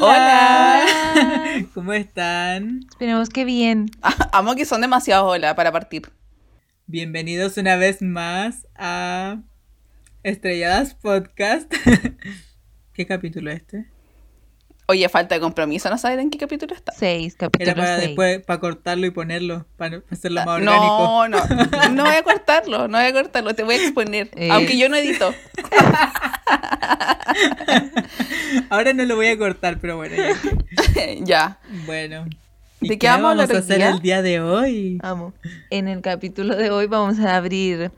Hola. ¿Cómo están? Esperemos que bien. Amo que son demasiado hola para partir. Bienvenidos una vez más a Estrelladas Podcast. ¿Qué capítulo es este? Oye, falta de compromiso, ¿no sabes en qué capítulo está? Seis, capítulo Era para seis. después, para cortarlo y ponerlo, para hacerlo más No, orgánico. no, no voy a cortarlo, no voy a cortarlo, te voy a exponer. Eh. Aunque yo no edito. Ahora no lo voy a cortar, pero bueno. ya. ya. Bueno. ¿De ¿Y qué vamos a hablar a hacer día? el día de hoy? Amo. En el capítulo de hoy vamos a abrir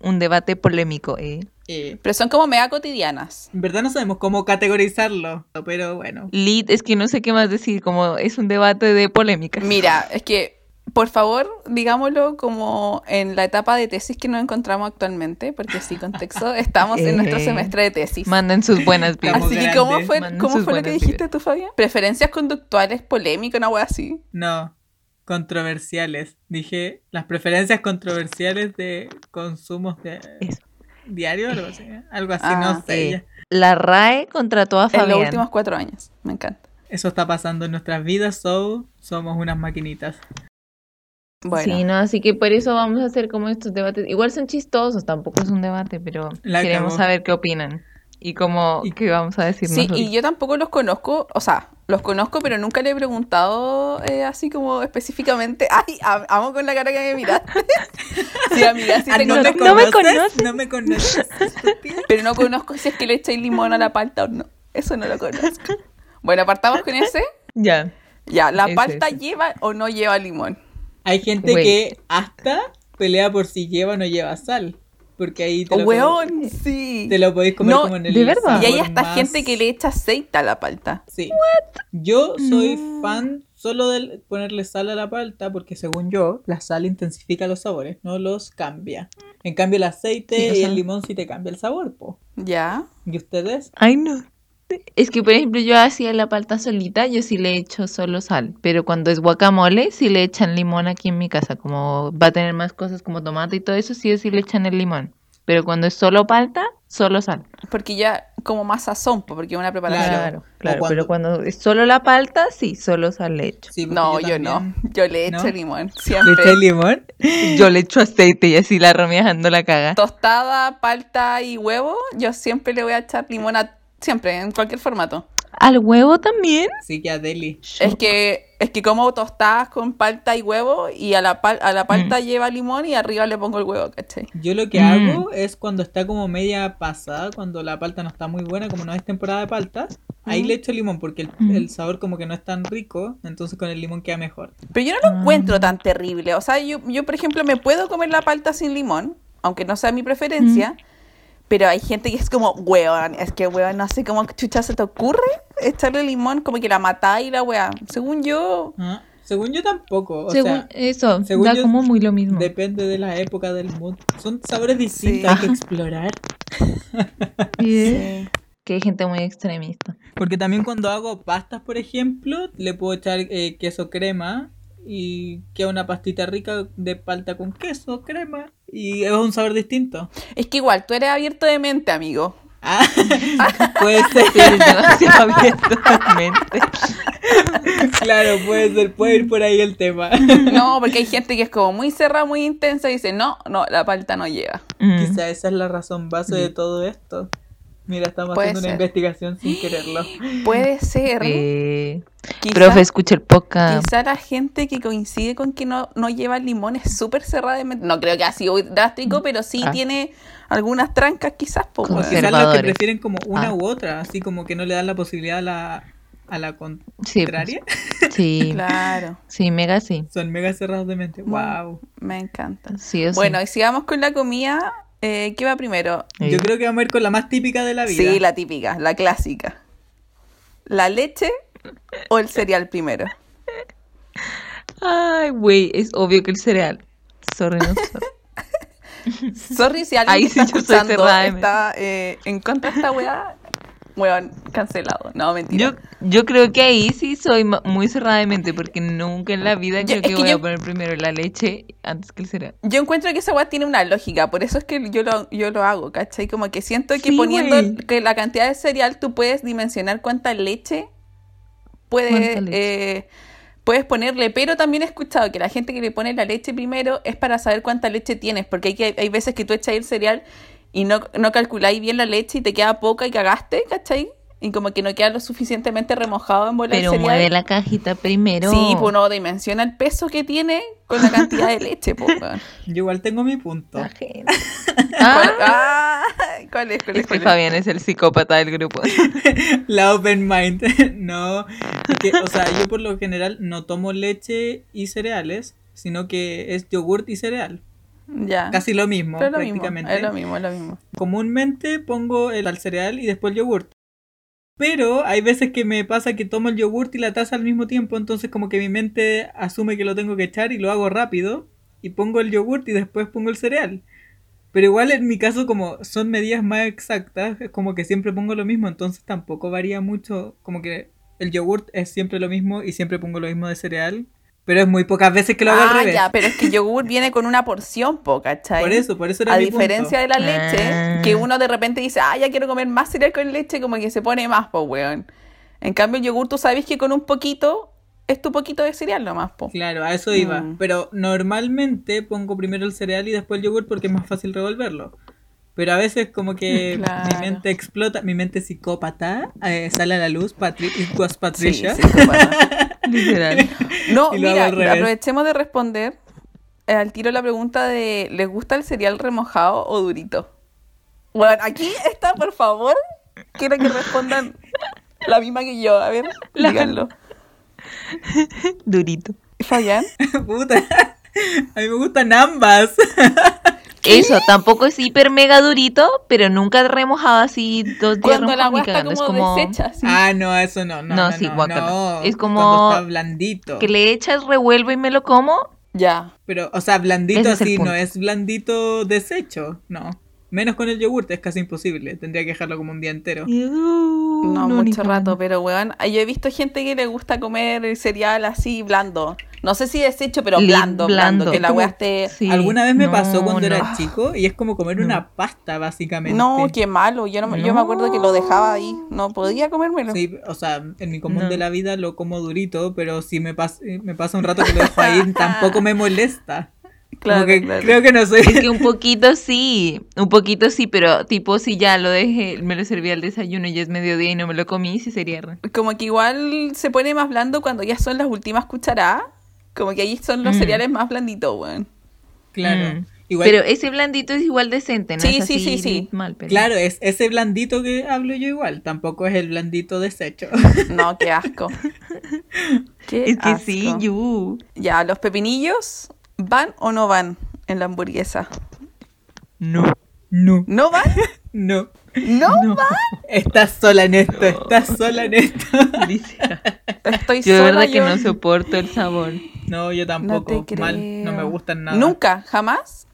un debate polémico, ¿eh? Eh, Pero son como mega cotidianas. en verdad no sabemos cómo categorizarlo, pero bueno. Lit, es que no sé qué más decir, como es un debate de polémica. Mira, es que, por favor, digámoslo como en la etapa de tesis que nos encontramos actualmente, porque sí, contexto, estamos en nuestro Eh. semestre de tesis. Manden sus buenas vibras. Así que, ¿cómo fue, ¿cómo fue lo que dijiste tú, Fabián? Preferencias conductuales polémicas, una wea así. No, controversiales. Dije las preferencias controversiales de consumos de Eso. Diario, algo así. ¿eh? Algo así, Ah, no sé. eh. ya. La RAE contrató a En los Fabián. últimos cuatro años. Me encanta. Eso está pasando en nuestras vidas, so somos unas maquinitas. Bueno. Sí, no, así que por eso vamos a hacer como estos debates. Igual son chistosos, tampoco es un debate, pero La queremos saber qué opinan y cómo Y- qué vamos a decir Sí, nosotros. y yo tampoco los conozco, o sea, los conozco, pero nunca le he preguntado eh, así como específicamente. Ay, am- amo con la cara que me miraste. sí, amiga, sí Ah, ¿no, me conozco, no me conoces? ¿No me conoces? pero no conozco si es que le echáis limón a la palta o no. Eso no lo conozco. Bueno, apartamos con ese. Ya. Ya, ¿la Ese, palta ese. lleva o no lleva limón? Hay gente que hasta pelea por si lleva o no lleva sal. Porque ahí te ¡Oh, lo, weón! Sí. te lo podéis comer No, como en el ¿de verdad? Y hay hasta más- gente que le echa aceite a la palta. Sí. Yo soy fan solo de ponerle sal a la palta porque según yo, la sal intensifica los sabores, no los cambia. En cambio el aceite Sí, o y sea- el limón sí te cambia el sabor, po. ¿Ya? ¿Y ustedes? Ay, no. Es que, por ejemplo, yo hacía la palta solita, yo sí le echo solo sal. Pero cuando es guacamole, sí le echan limón aquí en mi casa. Como va a tener más cosas como tomate y todo eso, sí o sí le echan el limón. Pero cuando es solo palta, solo sal. Porque ya como más sazón, po, porque es una preparación. Claro. Claro, Pero cuando es solo la palta, sí, solo sal le echo. Sí, No, yo, no. Yo le echo ¿No? limón. ¿Le Siempre. echáis limón? Yo le echo aceite y así la Romy dejando la caga. Tostada, palta y huevo, yo siempre le voy a echar limón a... Siempre, en cualquier formato. ¿Al huevo también? Sí, que a Deli. Es que, es que como tostadas con palta y huevo y a la, pal- a la Mm. palta lleva limón y arriba le pongo el huevo, ¿cachai? Yo lo que Mm. hago es cuando está como media pasada, cuando la palta no está muy buena, como no es temporada de paltas, ahí Mm. le echo limón porque el, Mm. el sabor como que no es tan rico, entonces con el limón queda mejor. Pero yo no lo Ah. encuentro tan terrible. O sea, yo, yo, por ejemplo, me puedo comer la palta sin limón, aunque no sea mi preferencia. Pero hay gente que es como, weón, es que weón, no sé cómo chucha se te ocurre echarle limón, como que la matáis y la weá. Según yo, Ah, Según yo tampoco, o Según sea, eso, según da yo, como muy lo mismo. depende de la época del mood. Son sabores distintos, Sí. hay que explorar. Sí. Que hay gente muy extremista. Porque también cuando hago pastas, por ejemplo, le puedo echar eh, queso crema y queda una pastita rica de palta con queso, crema y es un sabor distinto. es que igual, tú eres abierto de mente, amigo. Ah, puede ser, Sí, abierto totalmente. claro, puede ser, puede ir por ahí el tema. No, porque hay gente que es como muy cerrada, muy intensa y dice, no, no, la palta no lleva. Mm. Quizá esa es la razón base de todo esto. Mira, estamos Puede haciendo una investigación sin quererlo. Puede ser. Eh, Quizá- profe, escucha el podcast. Quizá la gente que coincide con que no, no lleva limón es súper cerrada de mente. No creo que así muy drástico, pero sí Ah. tiene algunas trancas quizás. Weón. quizás los que prefieren como una Ah. u otra, así como que no le dan la posibilidad a la, a la Sí, contraria. pues, sí, Claro, sí, mega sí. Son mega cerrados de mente. Wow. me encanta. Sí. Bueno, y sigamos con la comida. Eh, ¿Qué va primero? Yo creo que vamos a ir con la más típica de la vida. Sí, la típica, la clásica. ¿La leche o el cereal primero? Ay, güey, es obvio que el cereal. Sorry, no sorry. Sorry si alguien Ahí que sí está yo soy escuchando está eh, en contra de esta weá. Weón, cancelado. No, mentira. Yo, yo creo que ahí sí soy muy cerrada de mente porque nunca en la vida Yo- creo que que voy yo- a poner primero la leche antes que el cereal. Yo encuentro que esa weá tiene una lógica, por eso es que yo lo, yo lo hago, ¿cachai? Como que siento que Sí, poniendo que la cantidad de cereal tú puedes dimensionar cuánta leche puedes, ¿Cuánta leche? eh, puedes ponerle, pero también he escuchado que la gente que le pone la leche primero es para saber cuánta leche tienes, porque hay, que, hay veces que tú echas el cereal y no, no calculáis bien la leche y te queda poca y cagaste, ¿cachai? Y como que no queda lo suficientemente remojado en bola Pero cereal. mueve la cajita primero. Sí, pues uno dimensiona el peso que tiene con la cantidad de leche, pues. Yo igual tengo mi punto. La gente. ¿Cuál, Ah, ah, ¿cuál es? ¿Cuál es? Fabián es el psicópata del grupo. La open mind. no. que, o sea, yo por lo general no tomo leche y cereales, sino que es yogurt y cereal. Ya. Casi lo mismo, Pero es lo mismo, prácticamente. es lo mismo, es lo mismo. Comúnmente pongo el al cereal y después el yogurt. Pero hay veces que me pasa que tomo el yogurt y la taza al mismo tiempo, entonces como que mi mente asume que lo tengo que echar y lo hago rápido y pongo el yogurt y después pongo el cereal. Pero igual en mi caso como son medidas más exactas, es como que siempre pongo lo mismo, entonces tampoco varía mucho, como que el yogurt es siempre lo mismo y siempre pongo lo mismo de cereal, pero es muy pocas veces que lo hago ah, al revés. ya, pero es que yogur viene con una porción, po, ¿cachai? Por eso, por eso era A mi diferencia punto. de la leche, Ah. que uno de repente dice, ah, ya quiero comer más cereal con leche, como que se pone más, po, weón. En cambio, el yogur, tú sabes que con un poquito, es tu poquito de cereal nomás, po. Claro, a eso iba. Mm. Pero normalmente pongo primero el cereal y después el yogur porque es más fácil revolverlo. Pero a veces como que Claro. mi mente explota, mi mente psicópata eh, sale a la luz. Patri it was Sí, Patricia. sí. Literal. No, mira, aprovechemos de responder eh, al tiro la pregunta de ¿les gusta el cereal remojado o durito? Bueno, aquí está, por favor. Quiero que respondan la misma que yo. A ver, La- díganlo. Durito. Fabián. Puta. A mí me gustan ambas. Eso, tampoco es hiper mega durito, pero nunca remojado así dos días Cuando la agua está. Es como, deshecha, sí. Ah, no, eso no. No, No, no, sí, no, no. Es como Cuando está blandito. que le echas, revuelvo y me lo como. Ya. Pero, o sea, blandito Ese es el así, no es blandito deshecho. No. Menos con el yogurt, es casi imposible. Tendría que dejarlo como un día entero. Uh, No, mucho rato, pero weón, yo he visto gente que le gusta comer cereal así blando. No sé si deshecho, pero blando, blando, blando. que la weá esté... Sí, Alguna vez me no, pasó cuando no. era chico y es como comer No. una pasta, básicamente. No, qué malo. Yo, no, me- yo me acuerdo que lo dejaba ahí. No podía comérmelo. Sí, o sea, en mi común No. de la vida lo como durito, pero si me, pas me pasa un rato que lo dejo ahí, tampoco me molesta. Claro, que claro. creo que no soy... Es que un poquito sí, un poquito sí, pero tipo si ya lo dejé, me lo serví al desayuno y ya es mediodía y no me lo comí, sí sería re. Como que igual se pone más blando cuando ya son las últimas cucharadas. Como que ahí son los Mm. cereales más blanditos, weón. Claro. Mm. Igual, Pero ese blandito es igual decente, ¿no? Sí, es sí, así sí, sí. Mal, pero... claro, es ese blandito que hablo yo igual, tampoco es el blandito deshecho. No, qué asco. Qué Es que sí, asco. you. Ya, ¿los pepinillos van o no van en la hamburguesa? No. No, ¿No van? no. ¿No, No. van? Estás sola en esto, estás sola en esto. Alicia. Estoy Yo de sola verdad que no soporto el sabor. No, yo No tampoco. te Mal, no me gustan nada. ¿Nunca? ¿Jamás?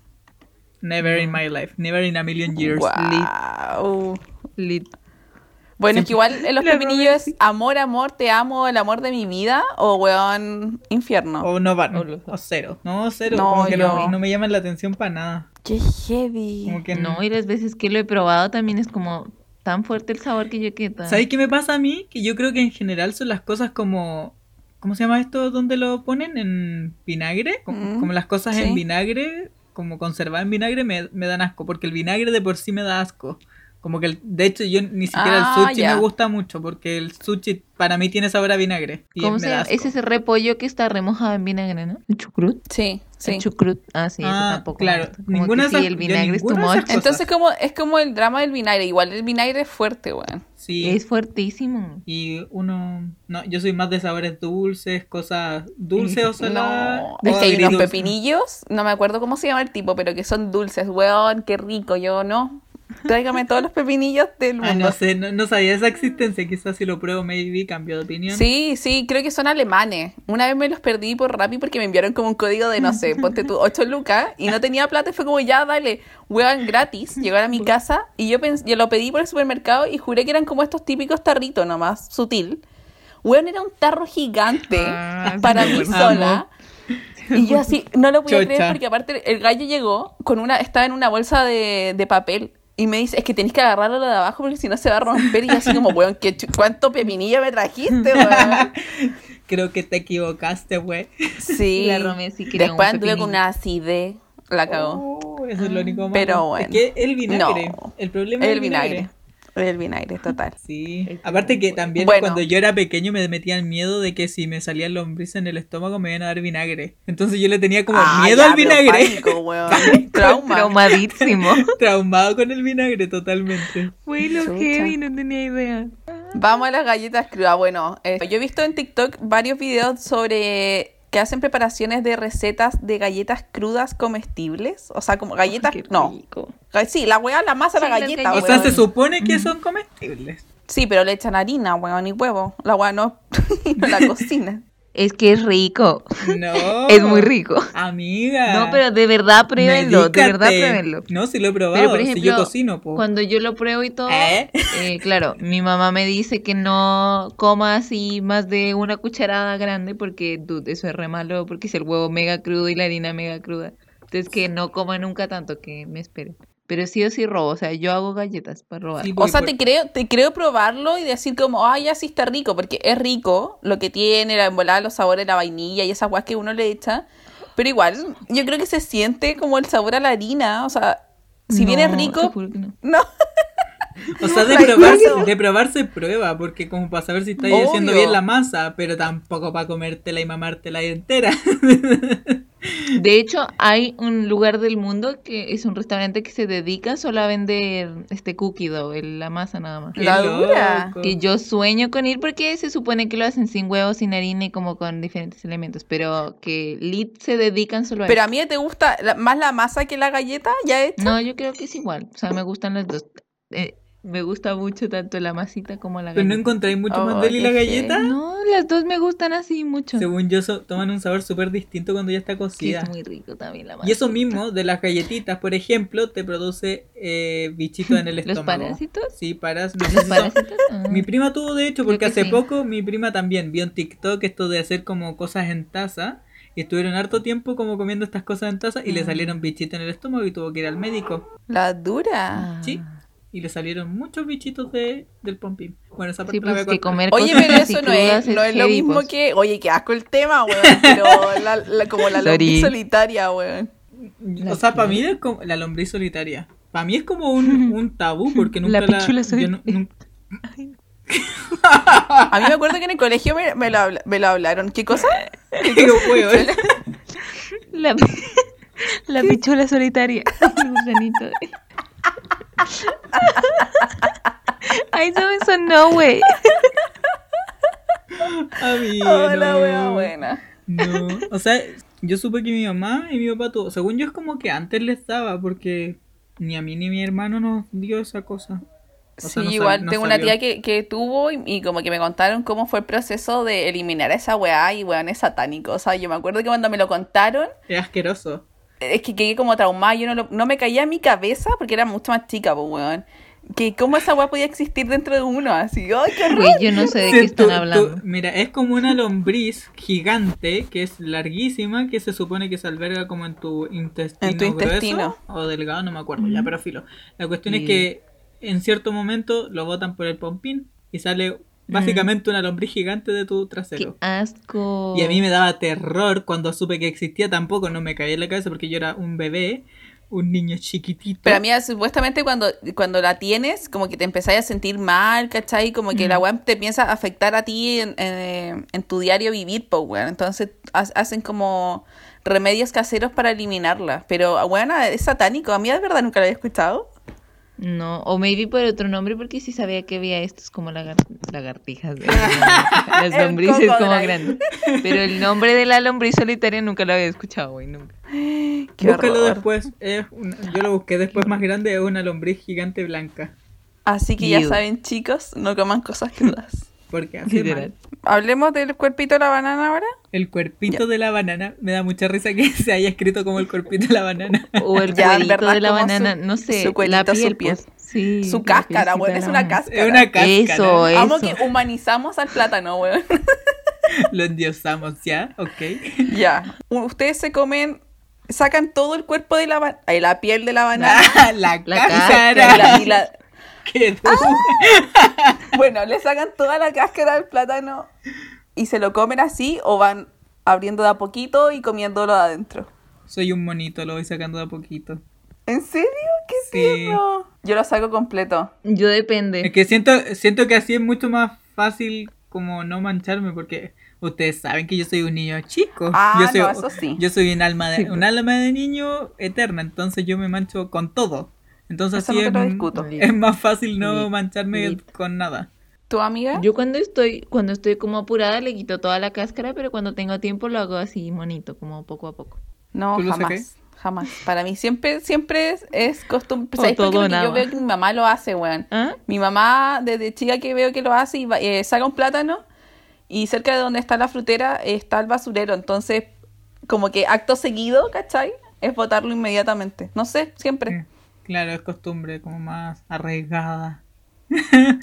Never in my life, never in a million years. Guau. Lit. Bueno, es que igual en los pepinillos es amor, amor, te amo, el amor de mi vida o weón, infierno. O no van, O cero. No, cero, No, como que no, yo- no me llaman la atención para nada. Qué heavy. Como que No, y las veces que lo he probado también es como tan fuerte el sabor que yo quedo. ¿Sabes qué me pasa a mí? Que yo creo que en general son las cosas como... ¿Cómo se llama esto? ¿Dónde lo ponen? ¿En vinagre? Como, Mm, como las cosas sí. en vinagre, como conservadas en vinagre, me, me dan asco. Porque el vinagre de por sí me da asco. Como que, el- de hecho, yo ni siquiera Ah, el sushi ya. me gusta mucho. Porque el sushi para mí tiene sabor a vinagre. Y ¿Cómo se llama? Es ese repollo que está remojado en vinagre, ¿no? El chucrut. Sí, sí. El chucrut. Ah, sí, eso Ah, tampoco. claro. Como Ninguna que esas- sí, el vinagre es tu. Entonces como es como el drama del vinagre, igual el vinagre es fuerte, weón. Sí. Es fuertísimo. Y uno... No, yo soy más de sabores dulces, cosas dulces o saladas. No, es que hay unos agridulces. pepinillos, no me acuerdo cómo se llama el tipo, pero que son dulces, weón, qué rico, yo no. Tráigame todos los pepinillos del mundo. Ah, no sé, no, no sabía esa existencia. Quizás si lo pruebo, maybe cambio de opinión. Sí, sí, creo que son alemanes. Una vez me los perdí por Rappi porque me enviaron como un código de, no sé, ponte tú 8 lucas y no tenía plata y fue como, ya, dale, weón, gratis. Llegaron a mi casa y yo, yo lo pedí por el supermercado y juré que eran como estos típicos tarritos nomás, sutil. Weón, era un tarro gigante Ah, para mí sola. Y yo así, no lo podía creer porque aparte el gallo llegó con una, estaba en una bolsa de, de papel. Y me dice, es que tenés que agarrarlo de abajo porque si no se va a romper. Y yo así como, weón, ¿qué ¿cuánto pepinillo me trajiste, weón? Creo que te equivocaste, güey. Sí. La Romeo sí quería Después anduve con una acidez. La cagó. Oh, eso es lo único malo. Pero bueno. Es que el vinagre. No. El problema es el vinagre. El vinagre, total. Sí. Aparte que también Bueno. cuando yo era pequeño me metía el miedo de que si me salían lombrices en el estómago me iban a dar vinagre. Entonces yo le tenía como Ah, miedo ya, al vinagre. pánico, weón. Trauma. Traumadísimo. Traumado con el vinagre totalmente. Fue lo heavy, no tenía idea. Vamos a las galletas crudas. Bueno, eh, yo he visto en TikTok varios videos sobre que hacen preparaciones de recetas de galletas crudas comestibles. O sea, como galletas. Qué no. Sí, la weá, la masa, Sí, la galleta. O sea, se supone que son comestibles. Sí, pero le echan harina, weón, y huevo. La weá no, no la cocina. Es que es rico. No. Es muy rico. Amiga. No, pero de verdad pruébenlo, de verdad pruébenlo. No, si lo he probado. Pero por si yo ejemplo, cocino, po. cuando yo lo pruebo y todo, ¿Eh? eh, claro, mi mamá me dice que no coma así más de una cucharada grande porque dude, eso es re malo, porque es el huevo mega crudo y la harina mega cruda. Entonces que no coma nunca tanto, que me espere. Pero sí o sí robo, o sea, yo hago galletas para robar. Sí, O sea, por- te creo, te creo probarlo y decir como, ay, ya sí está rico, porque es rico lo que tiene, la embolada, los sabores, la vainilla y esas guas que uno le echa. Pero igual, yo creo que se siente como el sabor a la harina, o sea, si bien es No, te rico, juro que no. no. O sea, de probarse, de probarse prueba, porque como para saber si estáis Obvio. haciendo bien la masa, pero tampoco para comértela y mamártela ahí entera. De hecho, hay un lugar del mundo que es un restaurante que se dedica solo a vender este cookie dough, el- la masa nada más. Qué La dura. loco. Que yo sueño con ir porque se supone que lo hacen sin huevos, sin harina y como con diferentes elementos, pero que lit se dedican solo a Pero eso. a mí te gusta más la masa que la galleta ya hecha. No, yo creo que es igual, o sea, me gustan las dos. Eh, me gusta mucho tanto la masita como la Pero no galleta. encontráis mucho más Oh, deli la qué galleta. No, las dos me gustan así mucho. Según yo, so- toman un sabor súper distinto cuando ya está Sí, cocida. es muy rico también la masa. Y eso mismo, de las galletitas, por ejemplo, te produce eh, bichitos en el ¿Los estómago. parásitos? Sí, paras. ¿Los parásitos? Ah. Mi prima tuvo, de hecho, porque que hace sí. poco mi prima también vio en TikTok esto de hacer como cosas en taza. Y estuvieron harto tiempo como comiendo estas cosas en taza y le Ah. salieron bichitos en el estómago y tuvo que ir al médico. La dura. Sí. Y le salieron muchos bichitos de, del pompín. Bueno, esa parte Sí, la voy a pues comer Oye, cosas pero eso no es, no es lo mismo pues. que. Oye, qué asco el tema, weón. Pero la, la- como la Sorry. lombriz solitaria, weón. O sea, para mí es como la lombriz solitaria. Para mí es como un, un tabú porque nunca La la... pichula yo no- A mí me acuerdo que en el colegio me, me lo, habla- me lo hablaron. ¿Qué cosa? Qué hueón. La, pi- la pichula solitaria. Ay, eso me sonó, güey. Amiga, la no. wea buena. No, o sea, yo supe que mi mamá y mi papá tuvo, según yo es como que antes les daba, porque ni a mí ni a mi hermano nos dio esa cosa. O Sí, sea, no sab- igual no tengo una tía que, que tuvo y, y como que me contaron cómo fue el proceso de eliminar a esa weá y weón es satánico. O sea, yo me acuerdo que cuando me lo contaron, Es asqueroso. Es que quedé como traumada, yo no, lo- no me caía en mi cabeza porque era mucho más chica, pues weón. Que cómo esa weá podía existir dentro de uno, así, ¡ay, qué horror! Güey, yo no sé de Sí, qué están tú- tú- hablando. mira, es como una lombriz gigante que es larguísima, que se supone que se alberga como en tu intestino, En tu intestino. grueso o delgado, no me acuerdo ya, pero filo. La cuestión es que en cierto momento lo botan por el pompín y sale básicamente una lombriz gigante de tu Qué trasero. asco. Y a mí me daba terror cuando supe que existía, tampoco no me caía en la cabeza porque yo era un bebé, un niño chiquitito. Pero a mí supuestamente cuando, cuando la tienes, como que te empezáis a sentir mal, ¿cachai? Como que la weá te empieza a afectar a ti en, en- en tu diario vivir, pues weón. Entonces ha- hacen como remedios caseros para eliminarla. Pero bueno, es satánico. A mí de verdad nunca lo había escuchado. No, o maybe por otro nombre, porque sí sabía que había estos como lagar- lagartijas. de- Las lombrices como grandes. Pero el nombre de la lombriz solitaria nunca lo había escuchado, güey, nunca. Qué Búscalo horror. después. Es una- yo lo busqué después más grande, es una lombriz gigante blanca. Así que ya saben, chicos, no coman cosas crudas. Porque hace Literal. mal. Hablemos del cuerpito de la banana ahora. El cuerpito de la banana. Me da mucha risa que se haya escrito como el cuerpito de la banana. O el Ya, cuerito de la banana, su- no sé, su cuerito, la su piel, piel. pues. Sí, Su cáscara, weón, es una cáscara. Es una cáscara. Eso, es. Vamos que humanizamos al plátano, weón. Lo endiosamos ya, ok. ya. Ustedes se comen sacan todo el cuerpo de la banana, la piel de la banana. la, La cáscara. y la- y la- Qué bueno, le sacan toda la cáscara del plátano y se lo comen así o van abriendo de a poquito y comiéndolo de adentro. Soy un monito, lo voy sacando de a poquito. ¿En serio? ¿Qué Sí. tierno? Yo lo saco completo. Yo depende. Es que siento, siento que así es mucho más fácil como no mancharme porque ustedes saben que yo soy un niño chico. Ah, yo soy, no, eso sí. Yo soy un alma de, Sí, pues. un alma de niño eterna, entonces yo me mancho con todo. Entonces Eso así no te es, lo discuto. es más fácil no Lit, mancharme lit. con nada. ¿Tu amiga? Yo cuando estoy, cuando estoy como apurada le quito toda la cáscara, pero cuando tengo tiempo lo hago así monito, como poco a poco. No, ¿Tú lo jamás. Jamás. Para mí siempre, siempre es, es costumbre. ¿Sabes por qué? todo o Porque nada. yo veo que mi mamá lo hace, weón. ¿Ah? Mi mamá, desde chica que veo que lo hace, y va- eh, saca un plátano y cerca de donde está la frutera está el basurero. Entonces, como que acto seguido, ¿cachai? Es botarlo inmediatamente. No sé, siempre. Claro, es costumbre como más arriesgada.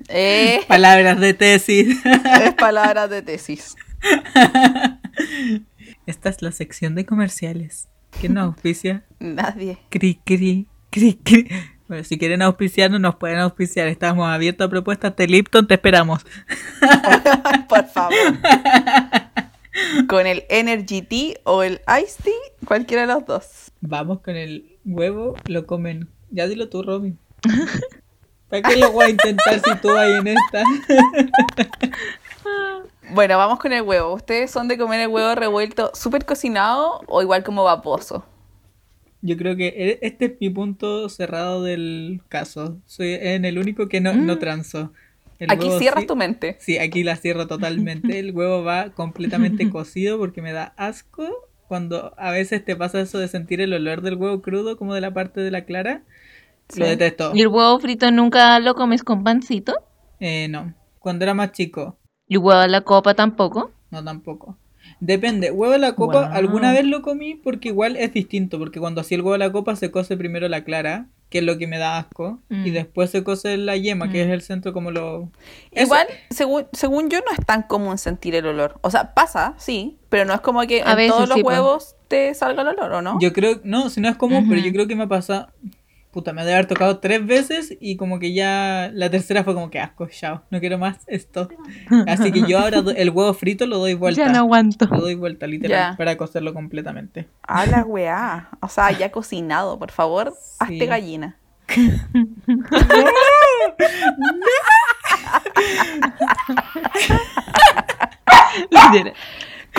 Eh, Palabras de tesis. es palabras de tesis. Esta es la sección de comerciales. ¿Quién nos auspicia? Nadie. Cri, cri, cri, cri. Bueno, si quieren auspiciarnos, nos pueden auspiciar. Estamos abiertos a propuestas de Lipton, te esperamos. Por favor. Con el Energy Tea o el Ice Tea, cualquiera de los dos. Vamos con el huevo, lo comen. Ya dilo tú, Robin. ¿Para qué lo voy a intentar si tú vas en esta? Bueno, vamos con el huevo. ¿Ustedes son de comer el huevo revuelto súper cocinado o igual como vaposo? Yo creo que e- este es mi punto cerrado del caso. Soy en el único que no, no transo. El Aquí cierras sí- tu mente. Sí, aquí la cierro totalmente. El huevo va completamente cocido porque me da asco cuando a veces te pasa eso de sentir el olor del huevo crudo como de la parte de la clara. Lo detesto. ¿Y el huevo frito nunca lo comes con pancito? Eh, no. Cuando era más chico, ¿Y huevo a la copa tampoco? no tampoco. Depende. Huevo de la copa, Wow. alguna vez lo comí porque igual es distinto. Porque cuando hacía el huevo de la copa se cose primero la clara, que es lo que me da asco. Y Mm. después se cose la yema, que Mm. es el centro como lo... Eso- Igual, según, según yo, no es tan común sentir el olor. O sea, pasa, sí, pero no es como que A en veces todos los sí, pues. huevos te salga el olor, ¿o no? Yo creo, no, si no es común, pero yo creo que me pasa, puta, me debe haber tocado tres veces y como que ya la tercera fue como que asco, chao, no quiero más esto. Así que yo ahora do- el huevo frito lo doy vuelta. Ya no aguanto. Lo doy vuelta, literal, Ya. para cocerlo completamente. A la weá. O sea, ya cocinado, por favor, Sí. hazte gallina. Literal.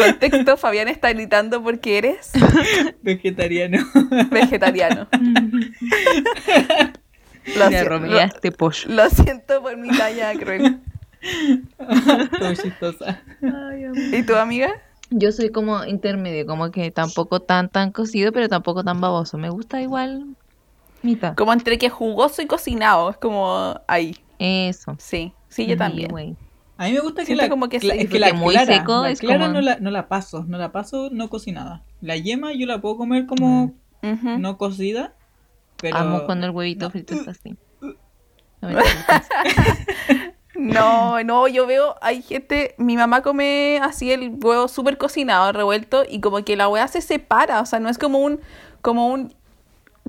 Contexto, Fabián está gritando porque eres Vegetariano. vegetariano. Lo, pollo. lo- siento por mi talla cruel. Chistosa. ¿Y tu amiga? Yo soy como intermedio, como que tampoco tan tan cocido, pero tampoco tan baboso. Me gusta igual mitad. Como entre que jugoso y cocinado. Es como ahí. Eso. Sí, sí, yo también. A mí me gusta que la, como que sí, es que la muy clara, seco la es clara como- no, la, no la paso, no la paso no cocinada. La yema yo la puedo comer como Ujú. no cocida, pero Amo cuando el huevito frito está así. No. No, no, yo veo, hay gente, mi mamá come así el huevo súper cocinado, revuelto, y como que la hueá se separa, o sea, no es como un, como un,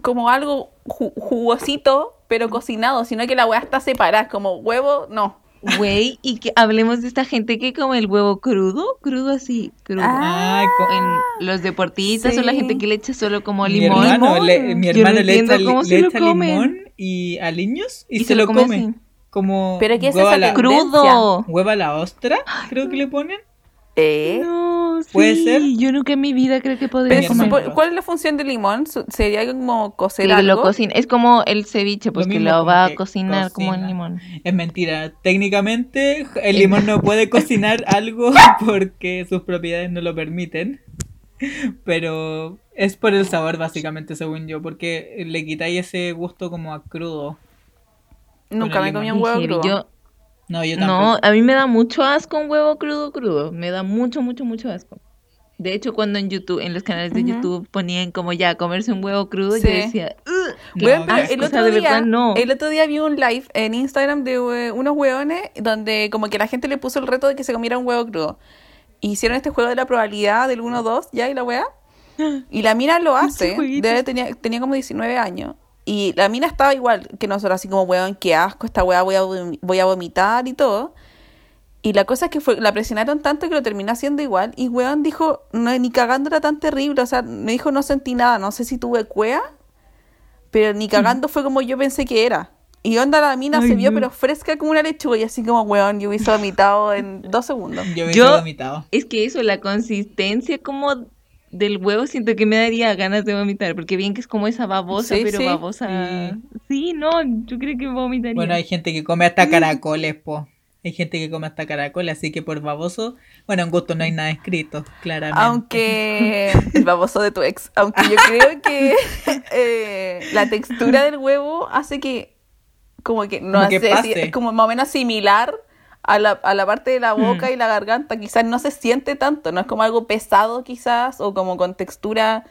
como algo ju- jugosito, pero cocinado, sino que la hueá está separada, como huevo, no. Güey, y que hablemos de esta gente que come el huevo crudo, crudo así, crudo. Ah, co- En los deportistas o la sí. gente que le echa solo como mi limón. hermano, Limón. le, mi hermano no le echa, le se lo echa limón y aliños y, se, lo come, como Pero ¿qué es hueva esa la? Crudo. hueva a la ostra, creo que le ponen. ¿Eh? No, ¿Puede sí, ser? Yo nunca en mi vida creo que podría comer. ¿Cuál es la función del limón? ¿Sería como cocer Que algo? lo cocina. Es como el ceviche, pues Lo lo va a cocinar como el limón. Es mentira, técnicamente el limón no puede cocinar algo porque sus propiedades no lo permiten. Pero es por el sabor básicamente, según yo, porque le quitáis ese gusto como a crudo. Nunca me comí un huevo crudo. Yo, No, yo no, tampoco. a mí me da mucho asco un huevo crudo crudo. Me da mucho, mucho, mucho asco. De hecho, cuando en YouTube, en los canales de. YouTube ponían como ya comerse un huevo crudo, Sí. yo decía. No, ah, asco. el O otro de día, verdad, no. el otro día vi un live en Instagram de eh, unos hueones donde como que la gente le puso el reto de que se comiera un huevo crudo. Hicieron este juego de la probabilidad del 1-2, ya, y la weá. Y la mina lo hace. Debe, tenía, tenía como 19 años. Y la mina estaba igual que nosotros, así como, weón, qué asco, esta weá voy a, voy a vomitar y todo. Y la cosa es que fue, la presionaron tanto que lo terminó haciendo igual. Y weón dijo, no, ni cagando era tan terrible. O sea, me dijo, no sentí nada. No sé si tuve cuea, pero ni cagando fue como yo pensé que era. Y onda la mina Ay, se vio, no. pero fresca como una lechuga. Y así como, weón, yo hubiese vomitado en dos segundos. Yo hubiese Yo- vomitado. Es que eso, la consistencia como del huevo, siento que me daría ganas de vomitar, porque bien que es como esa babosa, Sí, pero sí. babosa... Sí, no, yo creo que vomitaría. Bueno, hay gente que come hasta caracoles, po. Hay gente que come hasta caracoles, así que por baboso, bueno, en gusto no hay nada escrito, claramente. Aunque el baboso de tu ex, aunque yo creo que eh, la textura del huevo hace que como que no Como que pase. es como más o menos similar a la, a la parte de la boca Mm. y la garganta, quizás no se siente tanto, no es como algo pesado quizás o como con textura,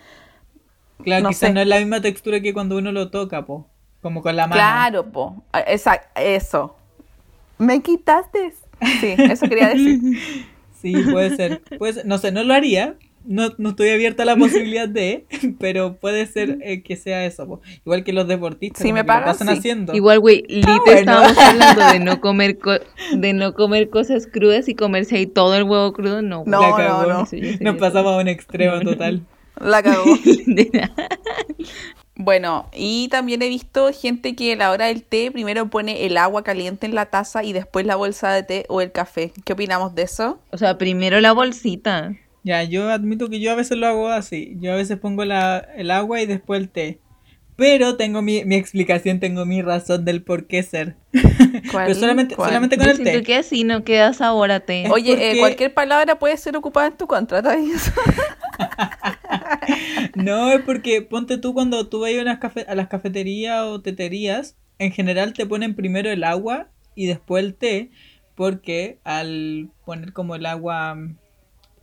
Claro, no quizás sé. no es la misma textura que cuando uno lo toca, po. Como con la mano. claro, po, exacto, eso. Me quitaste. Sí, eso quería decir. Sí, puede ser. Puede ser. No sé, no lo haría. No, no estoy abierta a la posibilidad de, pero puede ser eh, que sea eso. po. Igual que los deportistas, Si me pagan, pasan sí. haciendo. Igual, güey, Lite bueno. estábamos hablando de no comer co- de no comer cosas crudas y comerse ahí todo el huevo crudo, no. No, La no, cagó. no. Nos pasamos a un extremo total. La cagó. Bueno, y también he visto gente que a la hora del té primero pone el agua caliente en la taza y después la bolsa de té o el café. ¿Qué opinamos de eso? O sea, primero la bolsita. Ya, yo admito que yo a veces lo hago así. Yo a veces pongo la, el agua y después el té. Pero tengo mi, mi explicación, tengo mi razón del por qué ser. ¿Cuál? Pero solamente, ¿Cuál? solamente con Yo el siento té. que así no queda sabor a té. Oye, eh, cualquier palabra puede ser ocupada en tu contra. No, es porque ponte tú cuando tú vas a, unas cafe- a las cafeterías o teterías, en general te ponen primero el agua y después el té, porque al poner como el agua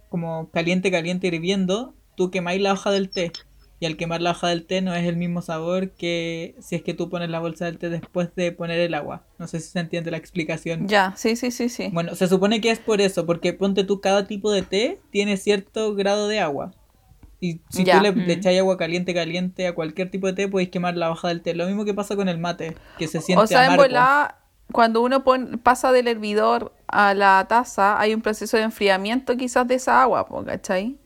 como caliente, caliente hirviendo, tú quemáis la hoja del té. Y al quemar la hoja del té no es el mismo sabor que si es que tú pones la bolsa del té después de poner el agua. No sé si se entiende la explicación. ya, sí, sí, sí, sí. Bueno, se supone que es por eso, porque ponte tú, cada tipo de té tiene cierto grado de agua. Y si Ya. tú le, Mm. le echáis agua caliente, caliente a cualquier tipo de té, podéis quemar la hoja del té. Lo mismo que pasa con el mate, que se siente o sea, en amargo. volada, cuando uno pon- pasa del hervidor a la taza, hay un proceso de enfriamiento quizás de esa agua, ¿cachai?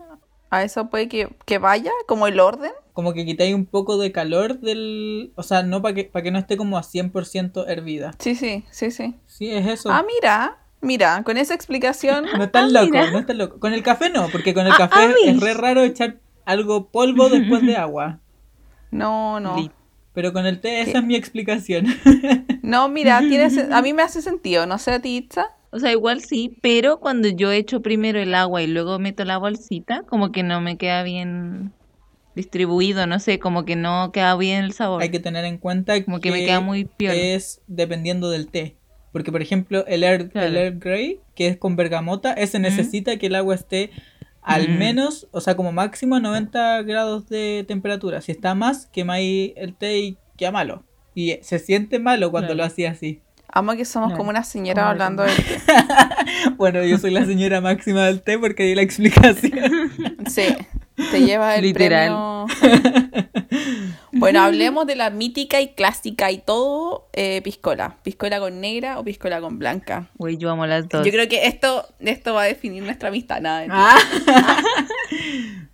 A eso puede que, que vaya, como el orden. Como que quitáis un poco de calor del... O sea, no para que, para que no esté como a 100% hervida. Sí, sí, sí, sí. Sí, es eso. Ah, mira, mira, con esa explicación. No es tan ah, loco, mira. no es tan loco. Con el café no, porque con el Ah, café ah, es re raro echar algo polvo después de agua. No, no. Li- Pero con el té esa es mi explicación. No, mira, tiene, sen- a mí me hace sentido, no sé a ti, Itza. O sea, igual sí, pero cuando yo echo primero el agua y luego meto la bolsita, como que no me queda bien distribuido, no sé, como que no queda bien el sabor. Hay que tener en cuenta Como que me queda muy piola. es dependiendo del té. Porque, por ejemplo, el Earl, Claro. el Earl Grey, que es con bergamota, ese necesita que el agua esté al Mm. menos, o sea, como máximo a 90 grados de temperatura. Si está más, quemáis el té y queda malo. Y se siente malo cuando Claro. lo hacía así. Amo que somos Claro. como una señora Como hablando algo. de té. Bueno, yo soy la señora máxima del té porque di la explicación. Sí, te lleva el Literal. premio. Bueno, hablemos de la mítica y clásica y todo eh, piscola. Piscola con negra o piscola con blanca. Güey, yo amo las dos. Yo creo que esto, esto va a definir nuestra amistad. Nada de ti.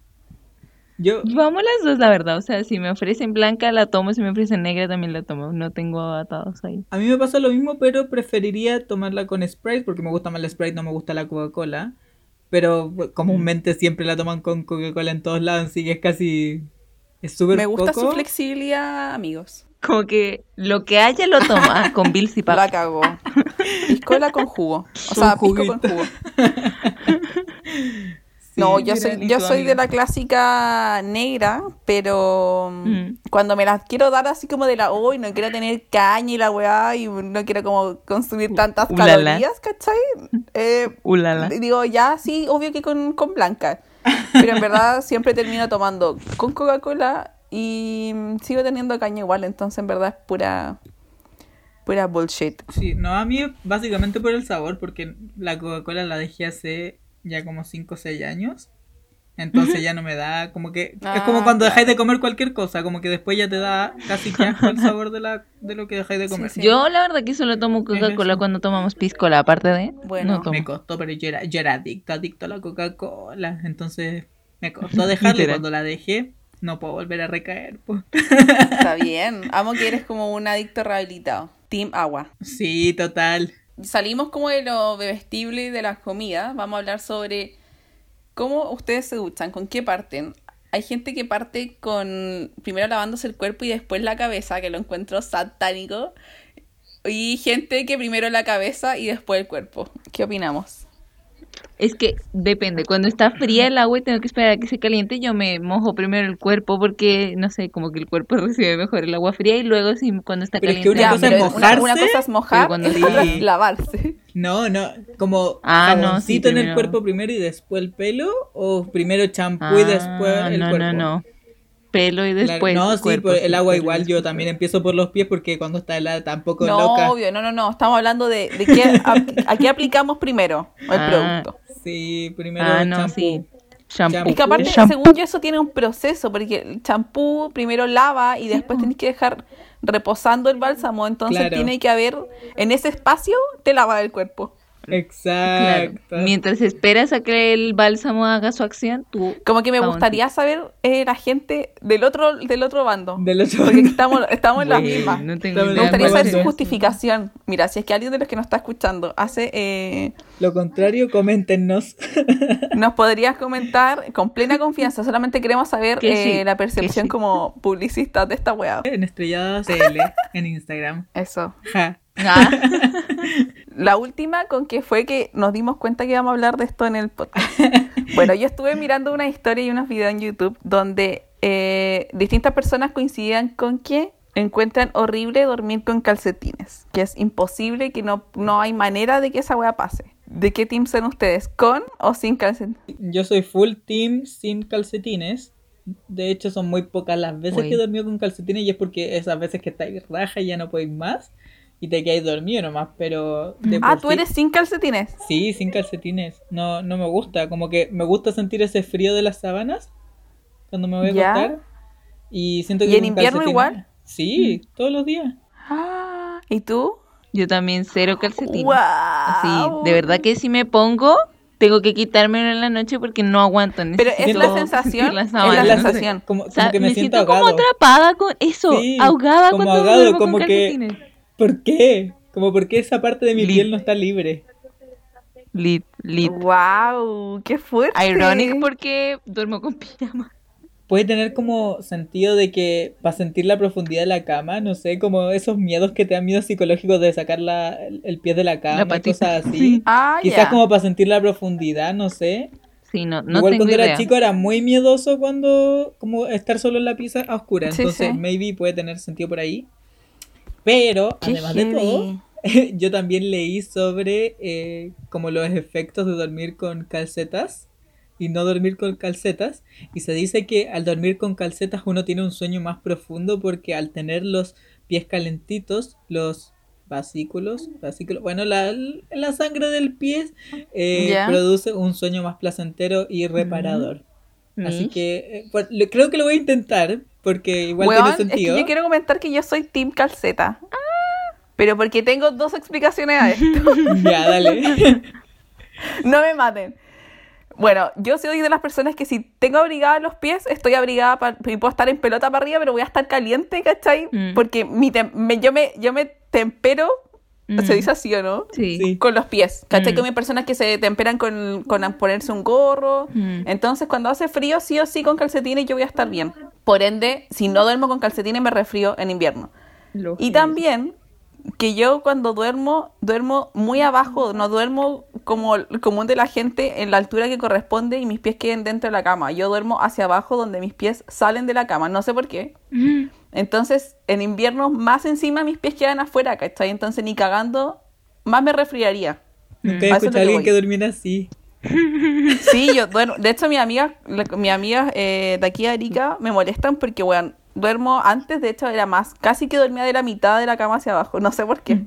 Yo, Yo amo las dos, la verdad. O sea, si me ofrecen blanca, la tomo. Si me ofrecen negra, también la tomo. No tengo atados ahí. A mí me pasa lo mismo, pero preferiría tomarla con Sprite porque me gusta más la Sprite, no me gusta la Coca-Cola. Pero bueno, comúnmente siempre la toman con Coca-Cola en todos lados, así que es casi... Es súper Me gusta poco. su flexibilidad, amigos. Como que lo que haya lo toma con Bills y La cagó. Piscola con jugo. O sea, pisco con jugo. Sí, No, yo soy, yo soy de la clásica negra, pero mm, Mm. cuando me las quiero dar así como de la hoy, no quiero tener caña y la weá y no quiero como consumir tantas Ulala. calorías, ¿cachai? Eh, Ulala. digo, ya sí, obvio que con, con blanca. Pero en verdad siempre termino tomando con Coca-Cola y sigo teniendo caña igual, entonces en verdad es pura, pura bullshit. Sí, no, a mí básicamente por el sabor, porque la Coca-Cola la dejé hace ya como 5 o 6 años. Entonces ya no me da, como que es Ah, como cuando dejáis de comer cualquier cosa, como que después ya te da casi que asco el sabor de, la, de lo que dejáis de comer. Sí. Yo la verdad que solo tomo Coca-Cola cuando tomamos piscola, aparte de... Bueno. no. Me costó, pero yo era, yo era adicto, adicto a la Coca-Cola, entonces me costó dejarla y cuando la dejé no puedo volver a recaer. pues. Está bien. Amo que eres como un adicto rehabilitado. Team Agua. Sí, total. Salimos como de lo bebestible y de las comidas. Vamos a hablar sobre cómo ustedes se duchan, con qué parten. Hay gente que parte con primero lavándose el cuerpo y después la cabeza, que lo encuentro satánico. Y gente que primero la cabeza y después el cuerpo. ¿Qué opinamos? Es que depende, cuando está fría el agua y tengo que esperar a que se caliente, yo me mojo primero el cuerpo porque, no sé, como que el cuerpo recibe mejor el agua fría y luego si cuando está Pero es que caliente... una cosa es mojarse, una, cosa es mojar cuando y otra sí. es lavarse. No, no, como Ah, no, sí, en el primero. cuerpo primero y después el pelo, o primero champú y después Ah, el no, cuerpo. no, no. Pelo y Claro, después no, el sí, cuerpo, por el agua pelo y igual, yo también empiezo por los pies porque cuando está helada tampoco No, loca. obvio, no, no, no. Estamos hablando de, de qué, a, a qué aplicamos primero el Ah. producto. Sí, primero Ah, el no, champú. sí. Shampoo. Es que aparte, Shampoo. según yo, eso tiene un proceso, porque el champú primero lava y después tenés que dejar reposando el bálsamo, entonces Claro. tiene que haber, en ese espacio, te lava el cuerpo. Claro. Exacto. Mientras esperas a que el bálsamo haga su acción, tú... Como que me gustaría saber eh, la gente del otro del otro bando. Del otro porque bando. estamos, estamos en las Bueno, mismas. No tengo Me gustaría saber su justificación. Mira, si es que alguien de los que nos está escuchando hace... eh, Lo contrario, coméntenos. nos podrías comentar con plena confianza. Solamente queremos saber Que sí, eh, la que percepción sí. como publicistas de esta weá. En Estrellada CL, en Instagram. Eso. Ja. Ah, La última con que fue que nos dimos cuenta que íbamos a hablar de esto en el podcast. Bueno, yo estuve mirando una historia y unos videos en YouTube donde eh, distintas personas coincidían con que encuentran horrible dormir con calcetines, que es imposible, que no, no hay manera de que esa wea pase. ¿De qué team son ustedes? ¿Con o sin calcetines? Yo soy full team sin calcetines. De hecho, son muy pocas las veces Uy. que he dormido con calcetines y es porque esas veces que estáis raja y ya no podéis más y te quedáis dormido nomás, pero... de Ah, tú sí- eres sin calcetines. Sí, sin calcetines. No, no me gusta. Como que me gusta sentir ese frío de las sábanas cuando me voy a Ya. acostar. Y siento ¿Y que en con invierno calcetines- igual? Sí, todos los días. Ah, ¿Y tú? yo también cero calcetín. ¡Wow! Sí, de verdad que si me pongo, tengo que quitármelo en la noche porque no aguanto. Pero es la sensación, la es la sensación. Como, O sea, como que me, me siento siento como atrapada con eso, Sí, ahogada como cuando ahogado, duermo con como que- calcetines. ¿Por qué? Como porque esa parte de mi Lit. piel no está libre. Lit, lit. ¡Wow! ¡Qué fuerte! Ironic porque duermo con pijama. Puede tener como sentido de que para sentir la profundidad de la cama, no sé, como esos miedos que te dan miedos psicológicos de sacar la, el, el pie de la cama La y cosas así. Sí. Ah, Quizás como para sentir la profundidad, no sé. Sí, no, no Igual tengo cuando idea. era chico era muy miedoso cuando como estar solo en la pieza a oscura. Sí, Entonces sí. maybe puede tener sentido por ahí. Pero, Qué además de todo, yo también leí sobre eh, como los efectos de dormir con calcetas y no dormir con calcetas. Y se dice que al dormir con calcetas uno tiene un sueño más profundo porque al tener los pies calentitos, los vasículos, vasículos bueno, la, la sangre del pie eh, produce un sueño más placentero y reparador. Así Mish. que eh, pues, creo que lo voy a intentar porque igual Weón, tiene es que sentido. yo quiero comentar que yo soy Team Calceta. Pero porque tengo dos explicaciones a esto. Ya, dale. no me maten. Bueno, yo soy de las personas que si tengo abrigados los pies, estoy abrigada pa- y puedo estar en pelota para arriba, pero voy a estar caliente, ¿cachai? Mm. Porque mi tem- me- yo, me, yo me tempero, Mm. se dice así o no, Sí. Sí. con los pies. ¿Cachai? Mm. Que hay personas que se temperan con, con ponerse un gorro. Mm. Entonces, cuando hace frío, sí o sí con calcetines, yo voy a estar bien. Por ende, si no duermo con calcetines, me resfrío en invierno. Y también que yo cuando duermo, duermo muy abajo, no duermo como el común de la gente en la altura que corresponde y mis pies queden dentro de la cama. Yo duermo hacia abajo donde mis pies salen de la cama, no sé por qué. Mm. Entonces, en invierno, más encima mis pies quedan afuera, ¿cachai? Entonces, ni cagando, más me resfriaría. Nunca he A escuchado alguien voy. que durmiera así. Sí, yo duermo. De hecho, mis amigas, mis amigas eh, de aquí a Arica me molestan porque, weón, duermo antes, de hecho era más, casi que dormía de la mitad de la cama hacia abajo, no sé por qué.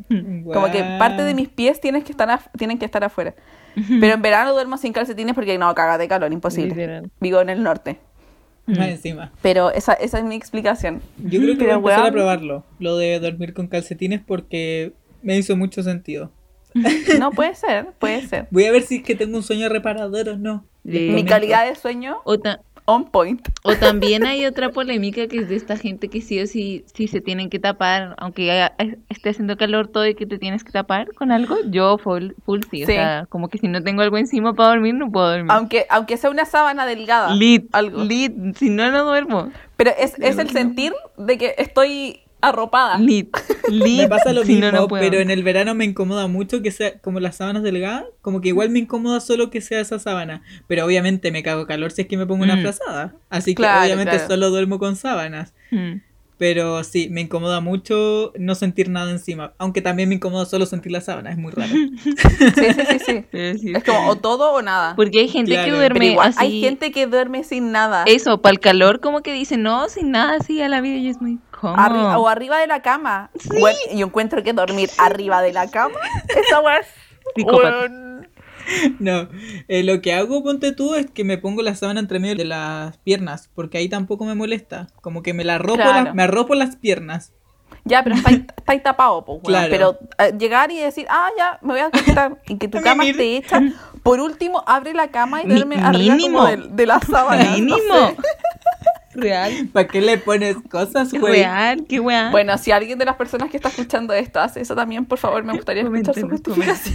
Como que parte de mis pies tienes que estar tienen que estar afuera. Pero en verano duermo sin calcetines porque no, caga de calor, imposible. Literal. Vivo en el norte. Más encima. Pero esa, esa es mi explicación. Yo creo que voy a empezar a probarlo, lo de dormir con calcetines, porque me hizo mucho sentido. No, puede ser, puede ser. Voy a ver si es que tengo un sueño reparador o no. Mi calidad de sueño, O, ta- on point. o también hay otra polémica que es de esta gente que sí o sí, sí se tienen que tapar, aunque haya- esté haciendo calor todo y que te tienes que tapar con algo. Yo full, full sí, o sea, como que si no tengo algo encima para dormir, no puedo dormir. Aunque, aunque sea una sábana delgada. Lit, algo. lit, si no, no duermo. Pero es, es el sentir de que estoy arropada. Lit, lit. Me pasa lo si mismo, no, no puedo. pero en el verano me incomoda mucho que sea como las sábanas delgadas, como que igual me incomoda solo que sea esa sábana, pero obviamente me cago calor si es que me pongo una Mm. frazada, así que Claro, obviamente claro. solo duermo con sábanas, Mm. pero sí, me incomoda mucho no sentir nada encima, aunque también me incomoda solo sentir la sábana, es muy raro. Sí, sí, sí, sí. Es como o todo o nada. Porque hay gente Claro, que duerme igual, así. hay gente que duerme sin nada. Eso, para el calor, como que dice, no, sin nada, así a la vida y es muy Arri- o arriba de la cama. Bueno, yo encuentro que dormir arriba de la cama, esa weá. No, eh, lo que hago, ponte tú, es que me pongo la sábana entre medio de las piernas, porque ahí tampoco me molesta, como que me la Claro. la- me arropo las piernas. Ya, pero estáis estáis tapado, pues. Claro. Pero eh, llegar y decir, ah, ya, me voy a acostar y que tu cama esté hecha. Por último, abre la cama y duerme arriba como de, de la sábana. Mínimo. Real. ¿Para qué le pones cosas, güey? Real, qué weá. Bueno, si alguien de las personas que está escuchando esto hace eso también, por favor, me gustaría escuchar su justificación.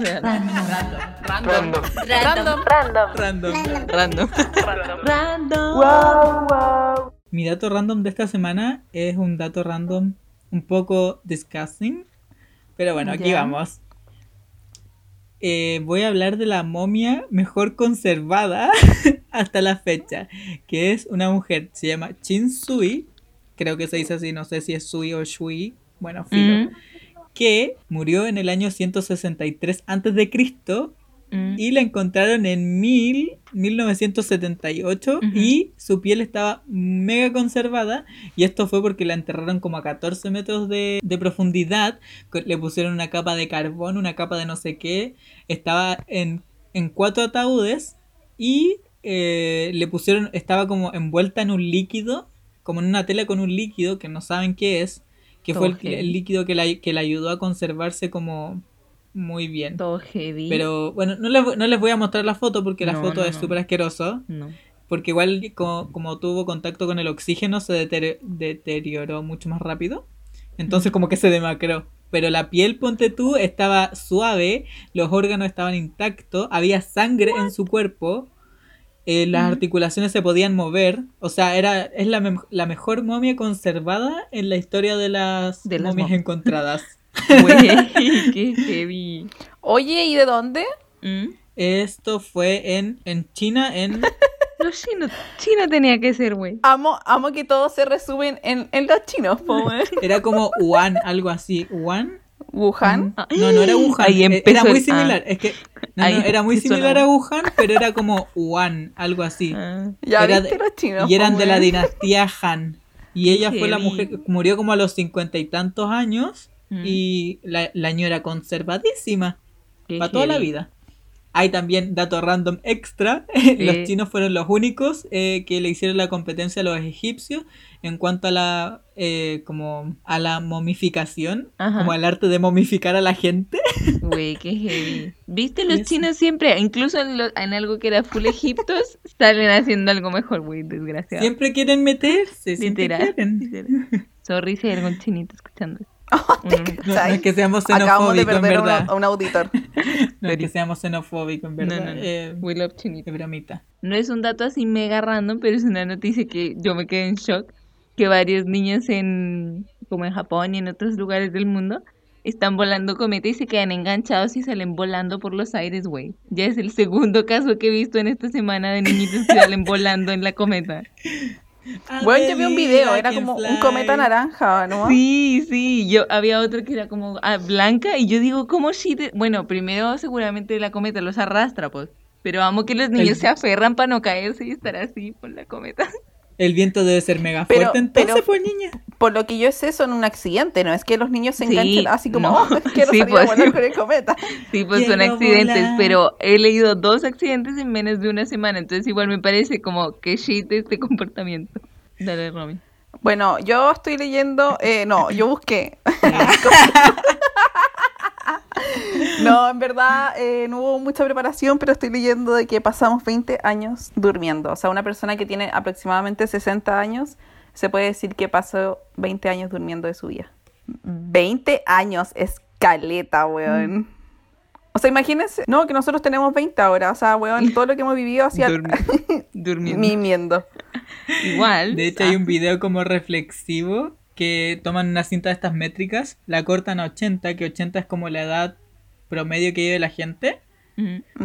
Real. Random. Random. Random. Random. Random. Mi dato random de esta semana es un dato random un poco disgusting. Pero bueno, aquí vamos. Eh, voy a hablar de la momia mejor conservada hasta la fecha. Que es una mujer, se llama Chin Sui. Creo que se dice así, no sé si es Sui o Shui. Bueno, filo. Mm, Que murió en el año 163 antes de Cristo mm. y la encontraron en mil, 1978 Ujú. y su piel estaba mega conservada y esto fue porque la enterraron como a 14 metros de, de profundidad, le pusieron una capa de carbón, una capa de no sé qué, estaba en, en cuatro ataúdes y eh, le pusieron, estaba como envuelta en un líquido, como en una tela con un líquido que no saben qué es, que fue el líquido que la, que la ayudó a conservarse como muy bien. Todo heavy. Pero bueno, no les, voy- no les voy a mostrar la foto porque la No, foto no, es súper asqueroso. Porque igual como, como tuvo contacto con el oxígeno se detere- deterioró mucho más rápido. Entonces como que se demacró. Pero la piel, ponte tú, estaba suave, los órganos estaban intactos, había sangre en su cuerpo, eh, las Ujú. articulaciones se podían mover. O sea, era, es la, la mejor momia conservada en la historia de las De las momias mom- encontradas. Güey, qué heavy. Oye, ¿y de dónde? Mm. Esto fue en, en China, en... Los chinos. China tenía que ser, güey. Amo, amo que todos se resumen en, en los chinos, po. Era como Wuhan, algo así. ¿Wuhan? Wuhan. Ah, No, no era Wuhan. Ahí empezó Era muy el- similar. ah. Es que no, Ahí no, era muy similar la- a Wuhan, pero era como Wuhan, algo así. Ah. Ya Era viste de- los chinos. y eran po, de la dinastía Han. Y ella fue la mujer que murió como a los cincuenta y tantos años. Mm. Y la, la ñora conservadísima. Para toda la vida. Hay también dato random extra. Eh. Los chinos fueron los únicos eh, que le hicieron la competencia a los egipcios en cuanto a la eh, como a la momificación, Ajá. como al arte de momificar a la gente. Güey, qué heavy. ¿Viste? Los Eso. chinos siempre, incluso en, lo- en algo que era full egiptos, salen haciendo algo mejor, güey, desgraciado. Siempre quieren meterse, siempre Literal. quieren. literal. Sorry si hay algún chinito escuchando. esto. Oh, Mm. No, es que seamos Acabamos de xenofóbicos, en perder a, un- verdad. a un auditor. No es que seamos xenofóbicos, en verdad. no, no. Eh, We love de bromita. No es un dato así mega random, pero es una noticia que yo me quedé en shock. Que varios niños en, como en Japón y en otros lugares del mundo, están volando cometa y se quedan enganchados y salen volando por los aires, güey. Ya es el segundo caso que he visto en esta semana de niñitos que salen volando en la cometa. Bueno, yo vi un video, era como un cometa naranja, ¿no? Sí, sí, yo había otro que era como ah, blanca y yo digo, ¿cómo shit? Bueno, primero seguramente la cometa los arrastra, pues. Pero amo que los niños El- se aferran para no caerse y estar así por la cometa. El viento debe ser mega Pero- fuerte entonces, pero- pues niña. Por lo que yo sé, son un accidente, ¿no? Es que los niños se Sí, enganchan así como, no. oh, quiero Sí, salir pues, a volar sí. con el cometa. Sí, pues son Quiero accidentes, volar. pero he leído dos accidentes en menos de una semana, entonces igual me parece como que shit este comportamiento. Dale, Romy. Bueno, yo estoy leyendo, eh, no, yo busqué. no, en verdad eh, no hubo mucha preparación, pero estoy leyendo de que pasamos 20 años durmiendo. O sea, una persona que tiene aproximadamente 60 años, se puede decir que pasó 20 años durmiendo de su vida. 20 años, es caleta, weón. O sea, imagínense, no, que nosotros tenemos 20 ahora, o sea, weón, todo lo que hemos vivido hacia Durmi- durmiendo. mimiendo. Igual. De hecho, hay un video como reflexivo que toman una cinta de estas métricas, la cortan a 80, que 80 es como la edad promedio que vive la gente.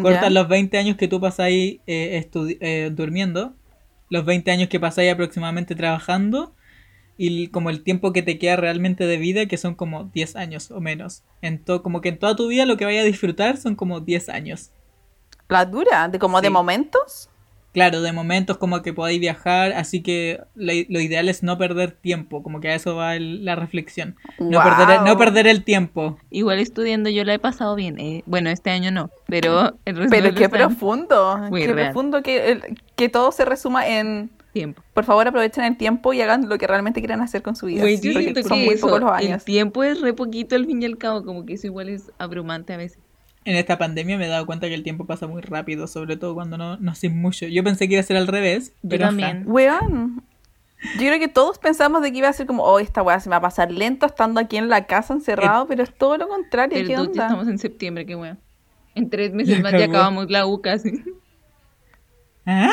Cortan los 20 años que tú pasáis eh, eh, durmiendo, los 20 años que pasáis aproximadamente trabajando y como el tiempo que te queda realmente de vida, que son como 10 años o menos. En como que en toda tu vida lo que vayas a disfrutar son como 10 años. La dura, de como de momentos. Claro, de momentos como que podáis viajar, así que lo, lo ideal es no perder tiempo, como que a eso va el- la reflexión. No, perder el, no Guau. perder el tiempo. Igual estudiando yo la he pasado bien. eh. Bueno, este año no, pero el resto Pero qué profundo, Muy qué real. profundo que, que todo se resuma en, tiempo. por favor aprovechen el tiempo y hagan lo que realmente quieran hacer con su vida. Yo son muy eso, pocos los el tiempo es re poquito al fin y al cabo, como que eso igual es abrumante a veces. En esta pandemia me he dado cuenta que el tiempo pasa muy rápido, sobre todo cuando no, no haces mucho. Yo pensé que iba a ser al revés, pero también. Weón, yo creo que todos pensamos de que iba a ser como, oh, esta weá se me va a pasar lento estando aquí en la casa encerrado, pero es todo lo contrario, Pero ¿qué ya estamos en septiembre, qué bueno. En tres meses Ya más ya acabamos la U casi. Ah,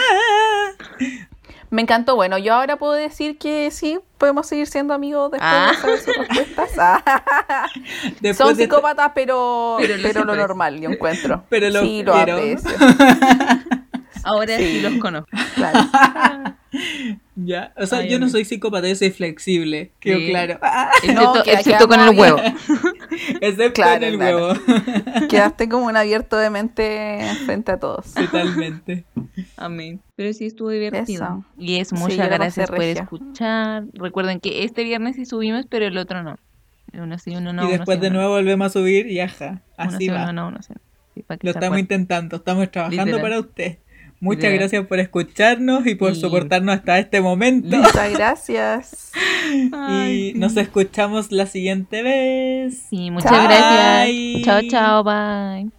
Me encantó, bueno, yo ahora puedo decir que sí, podemos seguir siendo amigos después Ah. de saber sus respuestas. Ah. después Son psicópatas, pero, Pero pero, lo normal, yo encuentro. Pero lo sí, lo aprecio. Ahora sí. Sí. los conozco. Claro. Ya, o sea, Ay, yo no soy psicópata, yo soy flexible, quedó Sí. claro. Excepto, que- excepto que con el huevo. excepto Claro, en el claro. huevo. Quedaste como un abierto de mente frente a todos. Totalmente. Amén. Pero sí estuvo divertido. Eso. Y Sí, muchas pasé gracias por regia. escuchar. Recuerden que este viernes sí subimos, pero el otro no. Uno sí, uno no. y uno después sí, de nuevo volvemos a subir y ajá, Uno así sí, va. uno no, uno sí. Sí, para que Lo estamos acuerden. intentando, estamos trabajando Literal. para usted. Muchas gracias por escucharnos y por Y- soportarnos hasta este momento. Muchas gracias. Ay, y nos escuchamos la siguiente vez. Sí, muchas gracias. Chao, chao, bye.